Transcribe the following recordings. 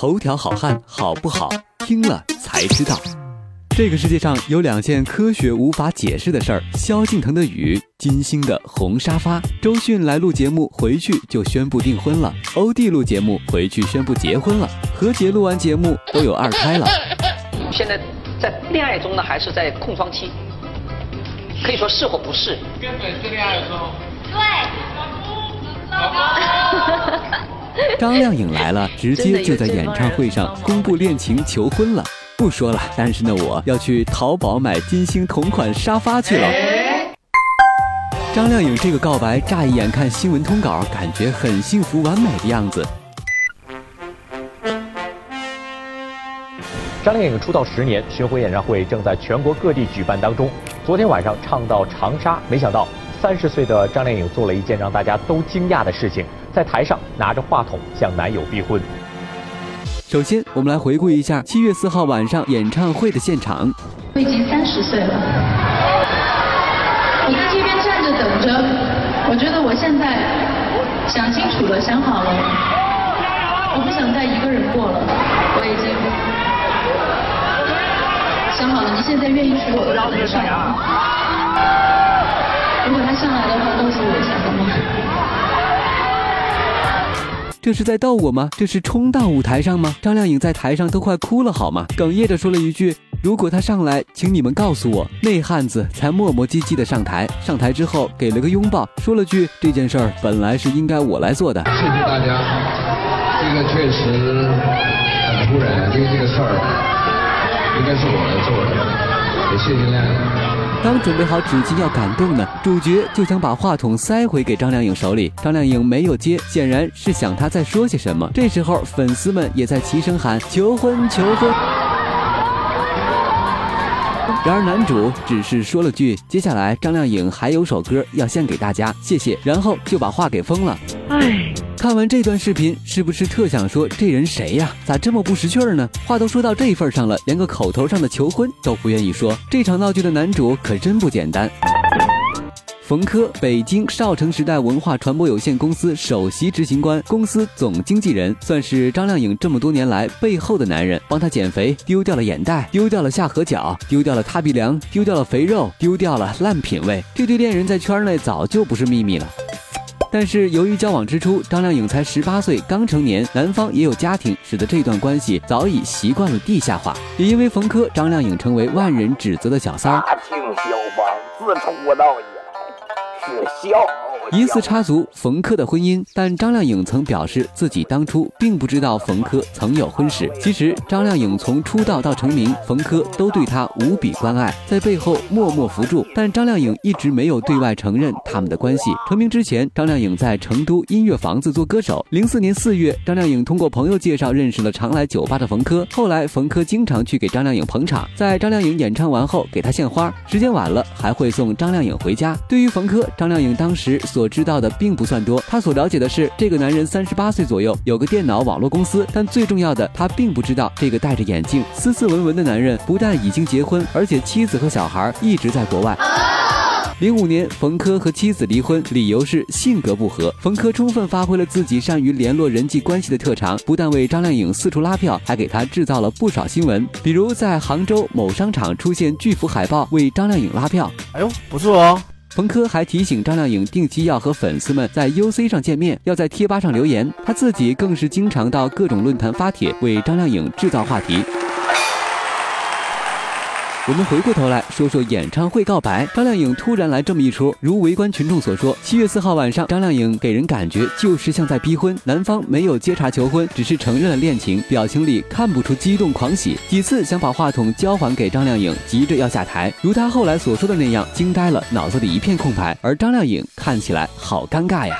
头条好汉好不好？听了才知道。这个世界上有两件科学无法解释的事儿：萧敬腾的雨，金星的红沙发。周迅来录节目，回去就宣布订婚了；欧弟录节目，回去宣布结婚了。何洁录完节目都有二胎了。现在在恋爱中呢，还是在空窗期？可以说是或不是？跟粉丝恋爱的时候。对。老公。张靓颖来了，直接就在演唱会上公布恋情求婚了。不说了，但是呢，我要去淘宝买金星同款沙发去了。张靓颖这个告白，乍一眼看新闻通稿，感觉很幸福完美的样子。张靓颖出道十年，巡回演唱会正在全国各地举办当中。昨天晚上唱到长沙，没想到三十岁的张靓颖做了一件让大家都惊讶的事情，在台上拿着话筒向男友逼婚。首先，我们来回顾一下七月四号晚上演唱会的现场。我已经三十岁了，我在这边站着等着。我觉得我现在想清楚了，想好了，我不想再一个人过了。我已经想好了，你现在愿意娶我的老婆上吗？如果他上来的话，告诉我一下这是在逗我吗？这是冲到舞台上吗？张靓颖在台上都快哭了好吗？哽咽着说了一句：“如果他上来，请你们告诉我。”那汉子才磨磨唧唧的上台，上台之后给了个拥抱，说了句：“这件事儿本来是应该我来做的。”谢谢大家，这个确实很突然，因为这个事儿应该是我来做的，也谢谢亮颖。刚准备好纸巾要感动呢，主角就想把话筒塞回给张靓颖手里，张靓颖没有接，显然是想他再说些什么。这时候粉丝们也在齐声喊求婚求婚。然而男主只是说了句：“接下来张靓颖还有首歌要献给大家，谢谢。”然后就把话给封了。唉。看完这段视频，是不是特想说这人谁呀？咋这么不识趣儿呢？话都说到这份上了，连个口头上的求婚都不愿意说。这场闹剧的男主可真不简单。冯轲，北京少城时代文化传播有限公司首席执行官、公司总经纪人，算是张靓颖这么多年来背后的男人，帮她减肥，丢掉了眼袋，丢掉了下颌角，丢掉了塌鼻梁，丢掉了肥肉，丢掉了烂品味。这对恋人在圈内早就不是秘密了。但是由于交往之初，张靓颖才十八岁，刚成年，男方也有家庭，使得这段关系早已习惯了地下化。也因为冯轲，张靓颖成为万人指责的小三儿。大庆消防自出道以来是笑。疑似插足冯轲的婚姻，但张靓颖曾表示自己当初并不知道冯轲曾有婚史。其实张靓颖从出道到成名，冯轲都对她无比关爱，在背后默默扶助，但张靓颖一直没有对外承认他们的关系。成名之前，张靓颖在成都音乐房子做歌手。零四年四月，张靓颖通过朋友介绍认识了常来酒吧的冯轲。后来，冯轲经常去给张靓颖捧场，在张靓颖演唱完后给她献花，时间晚了还会送张靓颖回家。对于冯轲，张靓颖当时。所知道的并不算多，他所了解的是这个男人三十八岁左右，有个电脑网络公司。但最重要的，他并不知道这个戴着眼镜、斯斯文文的男人不但已经结婚，而且妻子和小孩一直在国外。零五年，冯轲和妻子离婚，理由是性格不合。冯轲充分发挥了自己善于联络人际关系的特长，不但为张靓颖四处拉票，还给她制造了不少新闻，比如在杭州某商场出现巨幅海报为张靓颖拉票。哎呦，不错哦。冯轲还提醒张靓颖定期要和粉丝们在 UC 上见面，要在贴吧上留言。他自己更是经常到各种论坛发帖，为张靓颖制造话题。我们回过头来说说演唱会告白，张靓颖突然来这么一出，如围观群众所说，七月四号晚上，张靓颖给人感觉就是像在逼婚，男方没有接茬求婚，只是承认了恋情，表情里看不出激动狂喜，几次想把话筒交还给张靓颖，急着要下台，如他后来所说的那样，惊呆了，脑子里一片空白，而张靓颖看起来好尴尬呀。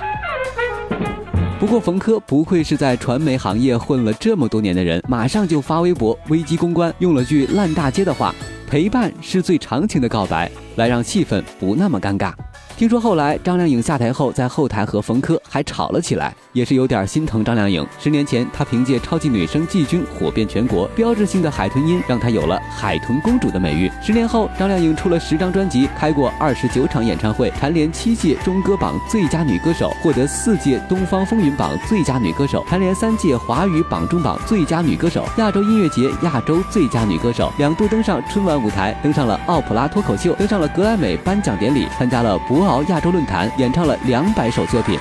不过冯轲不愧是在传媒行业混了这么多年的人，马上就发微博危机公关，用了句烂大街的话。陪伴是最长情的告白，来让气氛不那么尴尬。听说后来张靓颖下台后，在后台和冯轲还吵了起来，也是有点心疼张靓颖。十年前，她凭借超级女声季军火遍全国，标志性的海豚音让她有了“海豚公主”的美誉。十年后，张靓颖出了十张专辑，开过二十九场演唱会，蝉联七届中歌榜最佳女歌手，获得四届东方风云榜最佳女歌手，蝉联三届华语榜中榜最佳女歌手、亚洲音乐节亚洲最佳女歌手，两度登上春晚舞台，登上了奥普拉脱口秀，登上了格莱美颁奖典礼，参加了博亚洲论坛，演唱了两百首作品。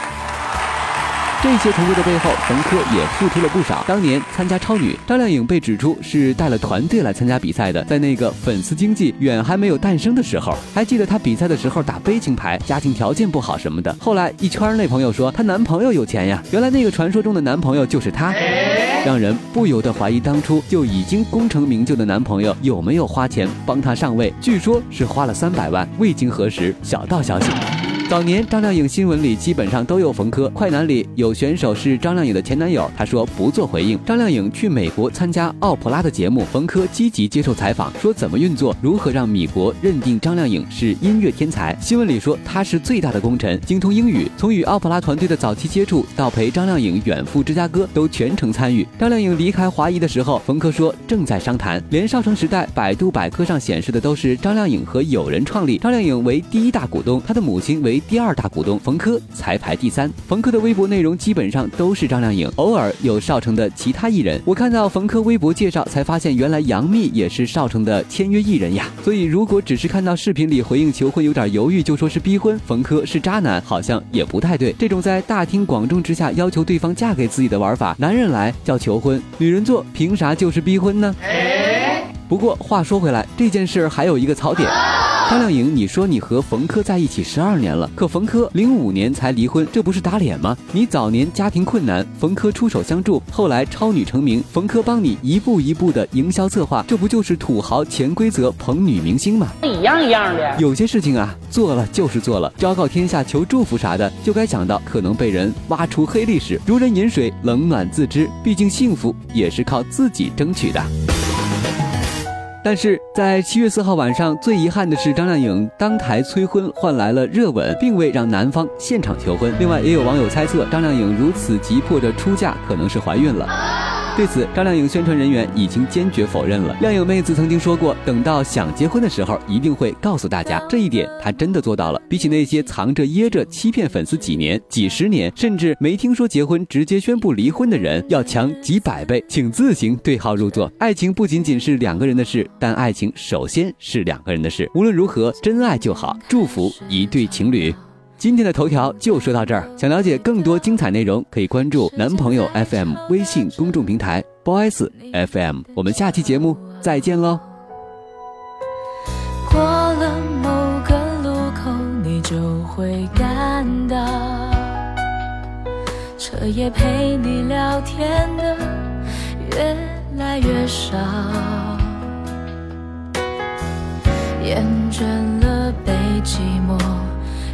这些成就的背后，冯轲也付出了不少。当年参加超女，张靓颖被指出是带了团队来参加比赛的。在那个粉丝经济远还没有诞生的时候，还记得她比赛的时候打悲情牌，家庭条件不好什么的。后来一圈内朋友说她男朋友有钱呀，原来那个传说中的男朋友就是她，让人不由得怀疑当初就已经功成名就的男朋友有没有花钱帮她上位。据说是花了三百万，未经核实，小道消息。早年张靓颖新闻里基本上都有冯轲，快男里有选手是张靓颖的前男友，他说不做回应。张靓颖去美国参加奥普拉的节目，冯轲积极接受采访，说怎么运作，如何让米国认定张靓颖是音乐天才。新闻里说他是最大的功臣，精通英语，从与奥普拉团队的早期接触到陪张靓颖远赴芝加哥都全程参与。张靓颖离开华谊的时候，冯轲说正在商谈。连少城时代百度百科上显示的都是张靓颖和友人创立，张靓颖为第一大股东，她的母亲为。第二大股东冯轲才排第三，冯轲的微博内容基本上都是张靓颖，偶尔有少城的其他艺人。我看到冯轲微博介绍，才发现原来杨幂也是少城的签约艺人呀。所以如果只是看到视频里回应求婚有点犹豫，就说是逼婚，冯轲是渣男，好像也不太对。这种在大庭广众之下要求对方嫁给自己的玩法，男人来叫求婚，女人做凭啥就是逼婚呢？不过话说回来，这件事还有一个槽点。张靓颖，你说你和冯轲在一起十二年了，可冯轲零五年才离婚，这不是打脸吗？你早年家庭困难，冯轲出手相助，后来超女成名，冯轲帮你一步一步的营销策划，这不就是土豪潜规则捧女明星吗？一样一样的。有些事情啊，做了就是做了，昭告天下求祝福啥的，就该想到可能被人挖出黑历史。如人饮水，冷暖自知，毕竟幸福也是靠自己争取的。但是在七月四号晚上，最遗憾的是张靓颖当台催婚换来了热吻，并未让男方现场求婚。另外，也有网友猜测张靓颖如此急迫着出嫁，可能是怀孕了。对此，张靓颖宣传人员已经坚决否认了。靓颖妹子曾经说过，等到想结婚的时候，一定会告诉大家。这一点她真的做到了。比起那些藏着掖着欺骗粉丝几年、几十年，甚至没听说结婚直接宣布离婚的人，要强几百倍。请自行对号入座。爱情不仅仅是两个人的事，但爱情首先是两个人的事。无论如何，真爱就好。祝福一对情侣。今天的头条就说到这儿。想了解更多精彩内容，可以关注男朋友 FM 微信公众平台 Boys FM。我们下期节目再见喽。过了某个路口，你就会感到，彻夜陪你聊天的越来越少，厌倦了被寂寞。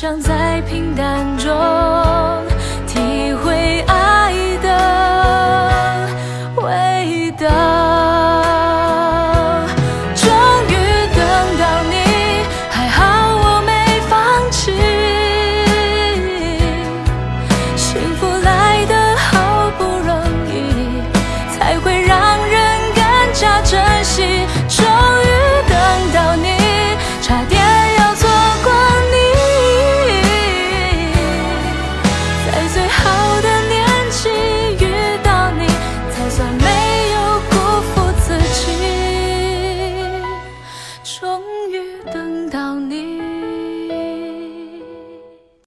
想在平淡中。